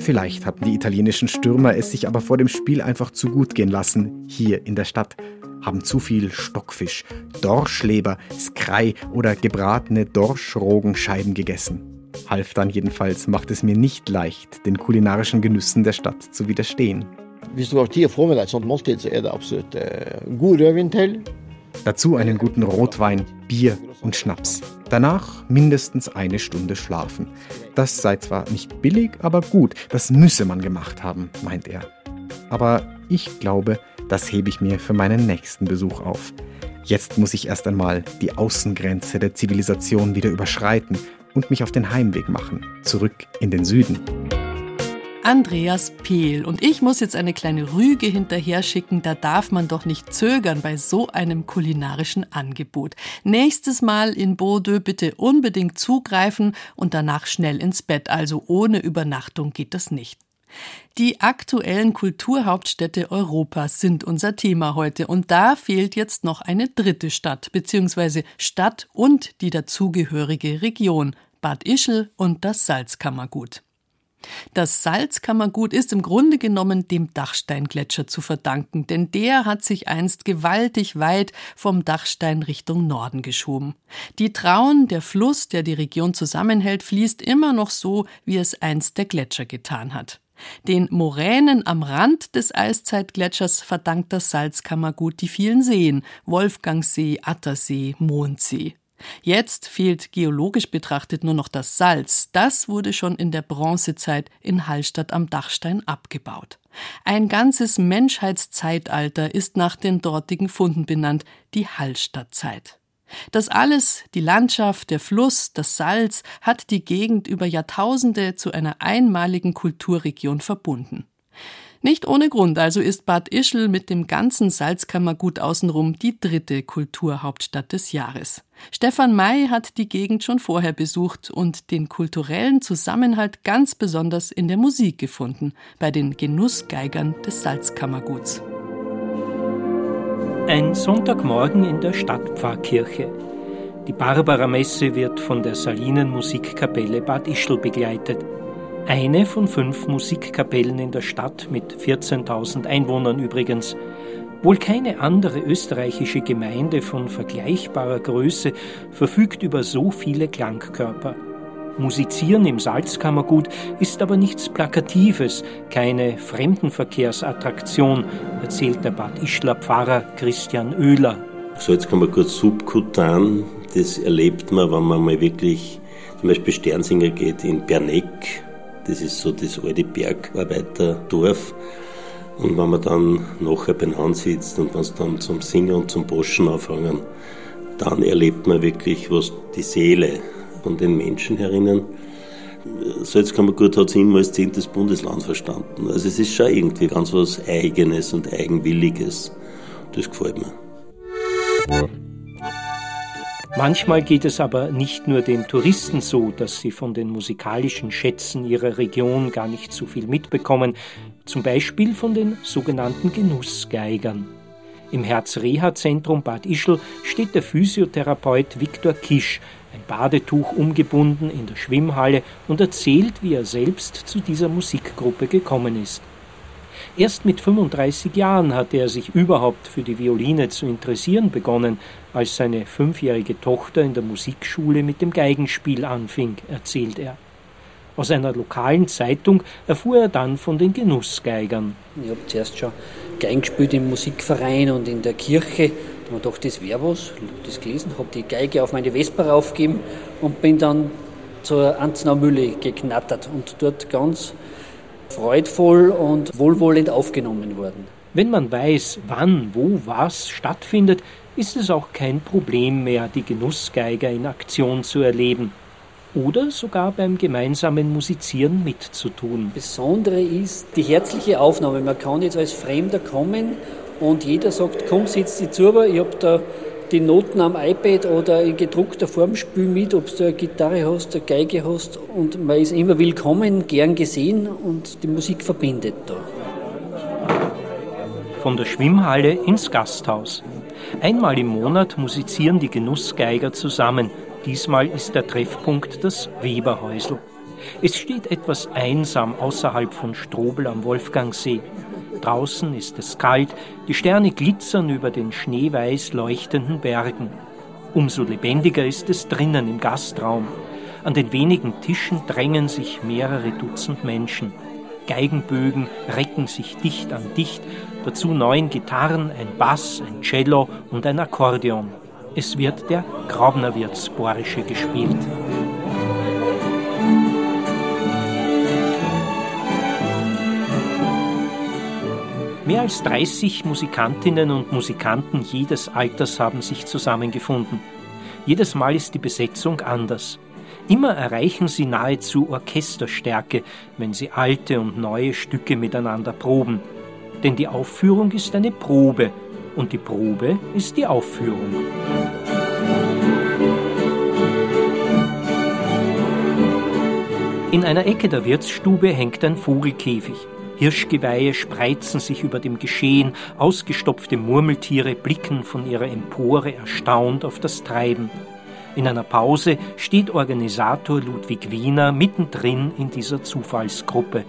Vielleicht hatten die italienischen Stürmer es sich aber vor dem Spiel einfach zu gut gehen lassen, hier in der Stadt. Haben zu viel Stockfisch, Dorschleber, Skrei oder gebratene Dorschrogenscheiben gegessen. Halfdan jedenfalls macht es mir nicht leicht, den kulinarischen Genüssen der Stadt zu widerstehen. Hvis du har tid å få med deg et sånt måltid, så er det absolutt eh, god rødvin til. Dazu einen guten Rotwein, Bier und Schnaps. Danach mindestens eine Stunde schlafen. Das sei zwar nicht billig, aber gut, das müsse man gemacht haben, meint er. Aber ich glaube, das hebe ich mir für meinen nächsten Besuch auf. Jetzt muss ich erst einmal die Außengrenze der Zivilisation wieder überschreiten und mich auf den Heimweg machen, zurück in den Süden. Andreas Pehl. Und ich muss jetzt eine kleine Rüge hinterher schicken. Da darf man doch nicht zögern bei so einem kulinarischen Angebot. Nächstes Mal in Bordeaux bitte unbedingt zugreifen und danach schnell ins Bett. Also ohne Übernachtung geht das nicht. Die aktuellen Kulturhauptstädte Europas sind unser Thema heute und da fehlt jetzt noch eine dritte Stadt bzw. Stadt und die dazugehörige Region Bad Ischl und das Salzkammergut. Das Salzkammergut ist im Grunde genommen dem Dachsteingletscher zu verdanken, denn der hat sich einst gewaltig weit vom Dachstein Richtung Norden geschoben. Die Traun, der Fluss, der die Region zusammenhält, fließt immer noch so, wie es einst der Gletscher getan hat. Den Moränen am Rand des Eiszeitgletschers verdankt das Salzkammergut die vielen Seen Wolfgangsee, Attersee, Mondsee. Jetzt fehlt geologisch betrachtet nur noch das Salz. Das wurde schon in der Bronzezeit in Hallstatt am Dachstein abgebaut. Ein ganzes Menschheitszeitalter ist nach den dortigen Funden benannt, die Hallstattzeit. Das alles, die Landschaft, der Fluss, das Salz, hat die Gegend über Jahrtausende zu einer einmaligen Kulturregion verbunden. Nicht ohne Grund also ist Bad Ischl mit dem ganzen Salzkammergut außenrum die dritte Kulturhauptstadt des Jahres. Stefan May hat die Gegend schon vorher besucht und den kulturellen Zusammenhalt ganz besonders in der Musik gefunden, bei den Genussgeigern des Salzkammerguts. Ein Sonntagmorgen in der Stadtpfarrkirche. Die Barbara-Messe wird von der Salinen Musikkapelle Bad Ischl begleitet. Eine von fünf Musikkapellen in der Stadt mit 14.000 Einwohnern übrigens. Wohl keine andere österreichische Gemeinde von vergleichbarer Größe verfügt über so viele Klangkörper. Musizieren im Salzkammergut ist aber nichts Plakatives, keine Fremdenverkehrsattraktion, erzählt der Bad Ischler Pfarrer Christian Oehler. Salzkammergut subkutan, das erlebt man, wenn man mal wirklich zum Beispiel Sternsinger geht in Berneck das ist so das alte Bergarbeiterdorf. Und wenn man dann nachher beieinander sitzt und wenn es dann zum Singen und zum Boschen anfangen, dann erlebt man wirklich, was die Seele von den Menschen herinnen. Salzkammergut hat es immer als zehntes Bundesland verstanden. Also es ist schon irgendwie ganz was Eigenes und Eigenwilliges. Das gefällt mir. Manchmal geht es aber nicht nur den Touristen so, dass sie von den musikalischen Schätzen ihrer Region gar nicht so viel mitbekommen, zum Beispiel von den sogenannten Genussgeigern. Im Herz-Reha-Zentrum Bad Ischl steht der Physiotherapeut Viktor Kisch, ein Badetuch umgebunden in der Schwimmhalle und erzählt, wie er selbst zu dieser Musikgruppe gekommen ist. Erst mit 35 Jahren hatte er sich überhaupt für die Violine zu interessieren begonnen, als seine fünfjährige Tochter in der Musikschule mit dem Geigenspiel anfing, erzählt er. Aus einer lokalen Zeitung erfuhr er dann von den Genussgeigern. Ich habe zuerst schon Geigen gespielt im Musikverein und in der Kirche. Da habe ich gedacht, das wäre was. Habe das gelesen, habe die Geige auf meine Vespa raufgegeben und bin dann zur Anzenau Mühle geknattert und dort ganz freudvoll und wohlwollend aufgenommen worden. Wenn man weiß, wann, wo, was stattfindet, ist es auch kein Problem mehr, die Genussgeiger in Aktion zu erleben oder sogar beim gemeinsamen Musizieren mitzutun. Besondere ist die herzliche Aufnahme. Man kann jetzt als Fremder kommen und jeder sagt, komm, sitz dich zu, ich habe da die Noten am iPad oder in gedruckter Form spiel mit, ob du eine Gitarre hast, eine Geige hast und man ist immer willkommen, gern gesehen und die Musik verbindet da. Von der Schwimmhalle ins Gasthaus. Einmal im Monat musizieren die Genussgeiger zusammen. Diesmal ist der Treffpunkt das Weberhäusl. Es steht etwas einsam außerhalb von Strobel am Wolfgangsee. Draußen ist es kalt, die Sterne glitzern über den schneeweiß leuchtenden Bergen. Umso lebendiger ist es drinnen im Gastraum. An den wenigen Tischen drängen sich mehrere Dutzend Menschen. Geigenbögen recken sich dicht an dicht, dazu neun Gitarren, ein Bass, ein Cello und ein Akkordeon. Es wird der Graubnerwirtsborische gespielt. Mehr als 30 Musikantinnen und Musikanten jedes Alters haben sich zusammengefunden. Jedes Mal ist die Besetzung anders. Immer erreichen sie nahezu Orchesterstärke, wenn sie alte und neue Stücke miteinander proben. Denn die Aufführung ist eine Probe und die Probe ist die Aufführung. In einer Ecke der Wirtsstube hängt ein Vogelkäfig. Hirschgeweihe spreizen sich über dem Geschehen, ausgestopfte Murmeltiere blicken von ihrer Empore erstaunt auf das Treiben. In einer Pause steht Organisator Ludwig Wiener mittendrin in dieser Zufallsgruppe.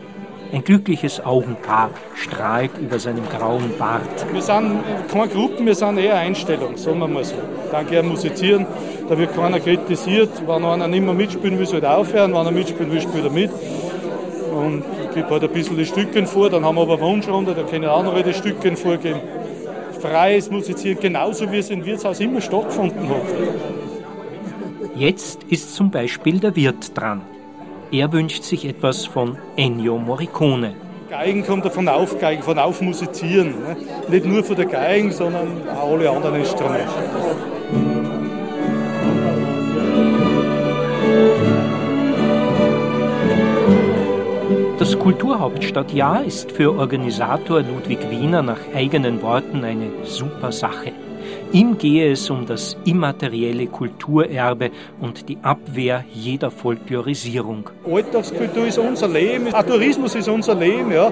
Ein glückliches Augenpaar strahlt über seinem grauen Bart. Wir sind keine Gruppen, wir sind eher Einstellung, sagen wir mal so. Dann gerne musizieren, da wird keiner kritisiert. Wenn einer nicht mehr mitspielen will, soll er aufhören. Wenn er mitspielen will, spielt er mit. Und gebe halt ein bisschen die Stückchen vor, dann haben wir aber Wunschrunde, da können noch die Stückchen vorgeben. Freies Musizieren, genauso wie es in Wirtshaus immer stattgefunden hat. Jetzt ist zum Beispiel der Wirt dran. Er wünscht sich etwas von Ennio Morricone. Geigen kommt von Aufgeigen, von Aufmusizieren. Ne? Nicht nur von der Geigen, sondern auch alle anderen Instrumente. Das Kulturhauptstadtjahr ist für Organisator Ludwig Wiener nach eigenen Worten eine super Sache. Ihm gehe es um das immaterielle Kulturerbe und die Abwehr jeder Folklorisierung. Alltagskultur ist unser Leben, auch Tourismus ist unser Leben, ja.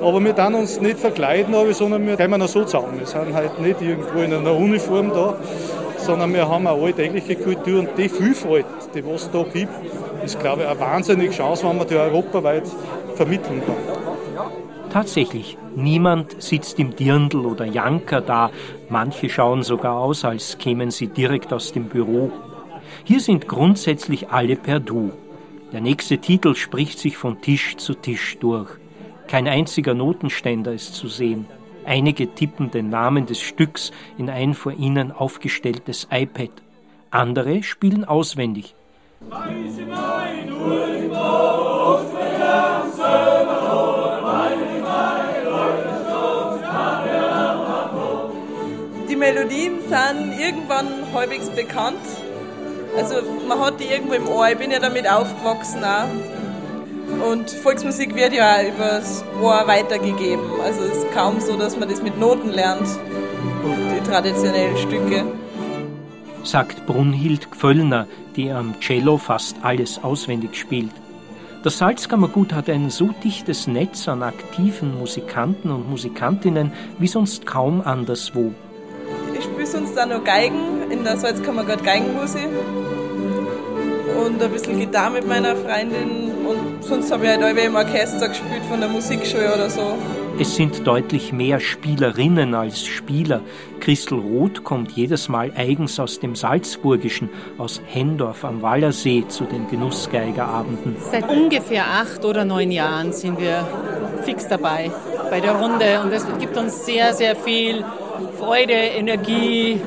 Aber wir dann uns nicht verkleiden, sondern wir kommen auch so zusammen. Wir sind halt nicht irgendwo in einer Uniform da, sondern wir haben eine alltägliche Kultur und die Vielfalt, die es da gibt, ist, glaube ich, eine wahnsinnige Chance, wenn man die europaweit vermitteln kann. Tatsächlich, niemand sitzt im Dirndl oder Janker da. Manche schauen sogar aus, als kämen sie direkt aus dem Büro. Hier sind grundsätzlich alle per Du. Der nächste Titel spricht sich von Tisch zu Tisch durch. Kein einziger Notenständer ist zu sehen. Einige tippen den Namen des Stücks in ein vor ihnen aufgestelltes iPad. Andere spielen auswendig. Die Melodien sind irgendwann halbwegs bekannt. Also man hat die irgendwo im Ohr. Ich bin ja damit aufgewachsen auch. Und Volksmusik wird ja auch übers Ohr weitergegeben. Also es ist kaum so, dass man das mit Noten lernt, die traditionellen Stücke. Sagt Brunhild Gföllner, die am Cello fast alles auswendig spielt. Das Salzkammergut hat ein so dichtes Netz an aktiven Musikanten und Musikantinnen wie sonst kaum anderswo. Ich spiele sonst auch noch Geigen in der Salzkammergut Geigenmusik und ein bisschen Gitarre mit meiner Freundin und sonst habe ich halt auch im Orchester gespielt von der Musikschule oder so. Es sind deutlich mehr Spielerinnen als Spieler. Christel Roth kommt jedes Mal eigens aus dem Salzburgischen, aus Hendorf am Wallersee zu den Genussgeigerabenden. Seit ungefähr acht oder neun Jahren sind wir fix dabei bei der Runde und es gibt uns sehr, sehr viel Freude, Energie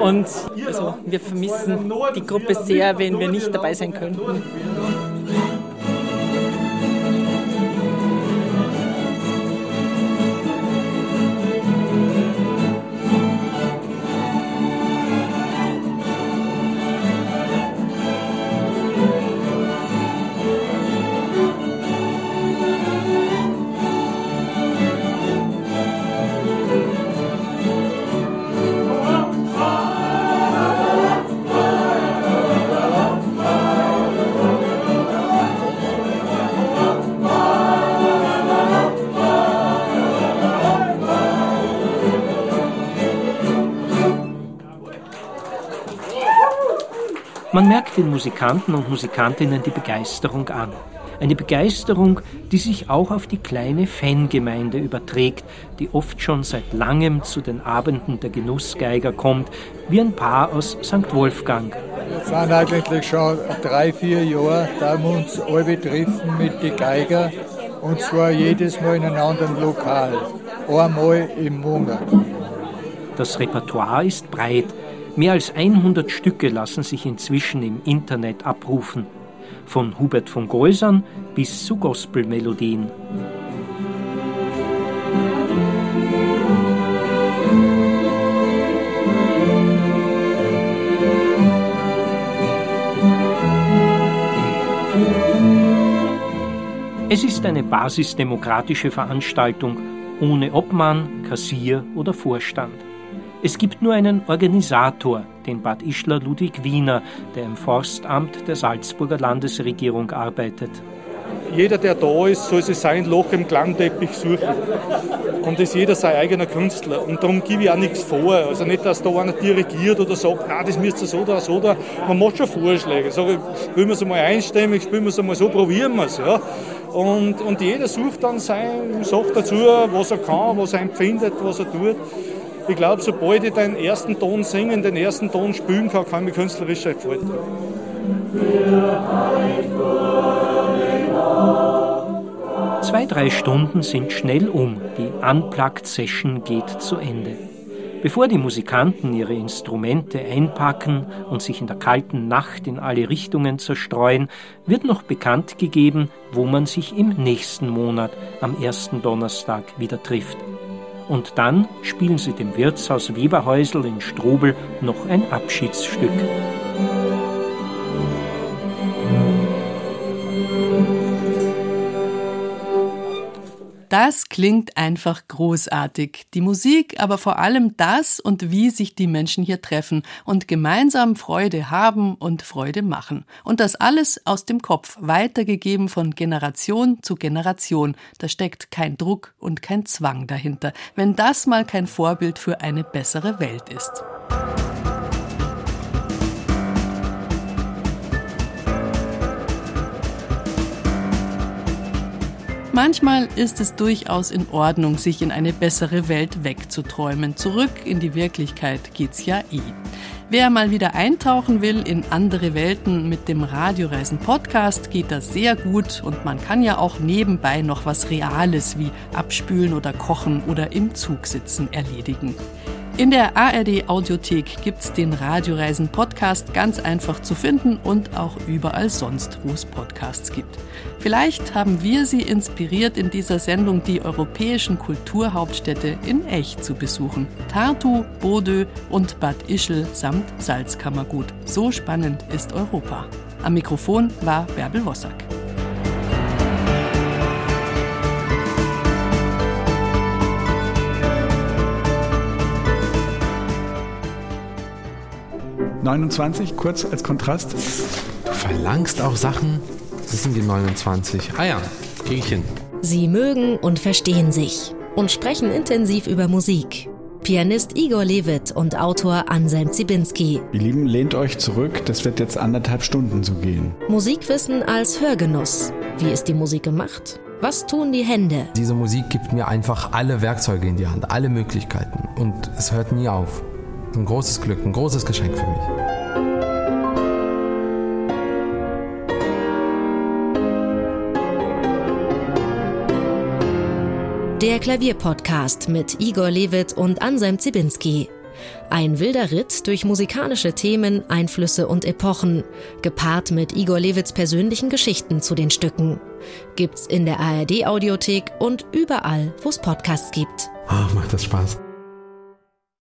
und also wir vermissen die Gruppe sehr, wenn wir nicht dabei sein könnten. Man merkt den Musikanten und Musikantinnen die Begeisterung an. Eine Begeisterung, die sich auch auf die kleine Fangemeinde überträgt, die oft schon seit langem zu den Abenden der Genussgeiger kommt, wie ein Paar aus St. Wolfgang. Wir sind eigentlich schon drei, vier Jahre, da wir uns alle treffen mit den Geiger und zwar jedes Mal in einem anderen Lokal, einmal im Monat. Das Repertoire ist breit. Mehr als 100 Stücke lassen sich inzwischen im Internet abrufen. Von Hubert von Geusern bis zu Gospelmelodien. Es ist eine basisdemokratische Veranstaltung ohne Obmann, Kassier oder Vorstand. Es gibt nur einen Organisator, den Bad Ischler Ludwig Wiener, der im Forstamt der Salzburger Landesregierung arbeitet. Jeder, der da ist, soll sich sein Loch im Klangteppich suchen. Und ist jeder sein eigener Künstler. Und darum gebe ich auch nichts vor. Also nicht, dass da einer dirigiert oder sagt, na, das müsste so da, so da. Man macht schon Vorschläge. Ich, spielen wir es einmal einstimmig, spielen wir es einmal so, probieren wir es. Ja. Und, und jeder sucht dann sein, sagt dazu, was er kann, was er empfindet, was er tut. Ich glaube, sobald ich den ersten Ton singen, den ersten Ton spielen kann, kann ich mich künstlerisch entfalten. Zwei, drei Stunden sind schnell um. Die Unplugged-Session geht zu Ende. Bevor die Musikanten ihre Instrumente einpacken und sich in der kalten Nacht in alle Richtungen zerstreuen, wird noch bekannt gegeben, wo man sich im nächsten Monat am ersten Donnerstag wieder trifft. Und dann spielen sie dem Wirtshaus Weberhäusl in Strobel noch ein Abschiedsstück. Das klingt einfach großartig. Die Musik, aber vor allem das und wie sich die Menschen hier treffen und gemeinsam Freude haben und Freude machen. Und das alles aus dem Kopf, weitergegeben von Generation zu Generation. Da steckt kein Druck und kein Zwang dahinter. Wenn das mal kein Vorbild für eine bessere Welt ist. Manchmal ist es durchaus in Ordnung, sich in eine bessere Welt wegzuträumen. Zurück in die Wirklichkeit geht's ja eh. Wer mal wieder eintauchen will in andere Welten mit dem Radioreisen Podcast, geht das sehr gut und man kann ja auch nebenbei noch was Reales wie abspülen oder kochen oder im Zug sitzen erledigen. In der ARD Audiothek gibt's den Radioreisen Podcast ganz einfach zu finden und auch überall sonst, wo es Podcasts gibt. Vielleicht haben wir Sie inspiriert, in dieser Sendung die europäischen Kulturhauptstädte in echt zu besuchen. Tartu, Bodø und Bad Ischl samt Salzkammergut. So spannend ist Europa. Am Mikrofon war Bärbel Wossack. 29, kurz als Kontrast. Du verlangst auch Sachen. Das sind die 29. Ah ja, krieg ich hin. Sie mögen und verstehen sich und sprechen intensiv über Musik. Pianist Igor Levit und Autor Anselm Zibinski. Ihr Lieben, lehnt euch zurück, das wird jetzt anderthalb Stunden so gehen. Musikwissen als Hörgenuss. Wie ist die Musik gemacht? Was tun die Hände? Diese Musik gibt mir einfach alle Werkzeuge in die Hand, alle Möglichkeiten. Und es hört nie auf. Ein großes Glück, ein großes Geschenk für mich. Der Klavierpodcast mit Igor Levit und Anselm Zibinski. Ein wilder Ritt durch musikalische Themen, Einflüsse und Epochen, gepaart mit Igor Levits persönlichen Geschichten zu den Stücken. Gibt's in der ARD Audiothek und überall, wo es Podcasts gibt. Oh, macht das Spaß.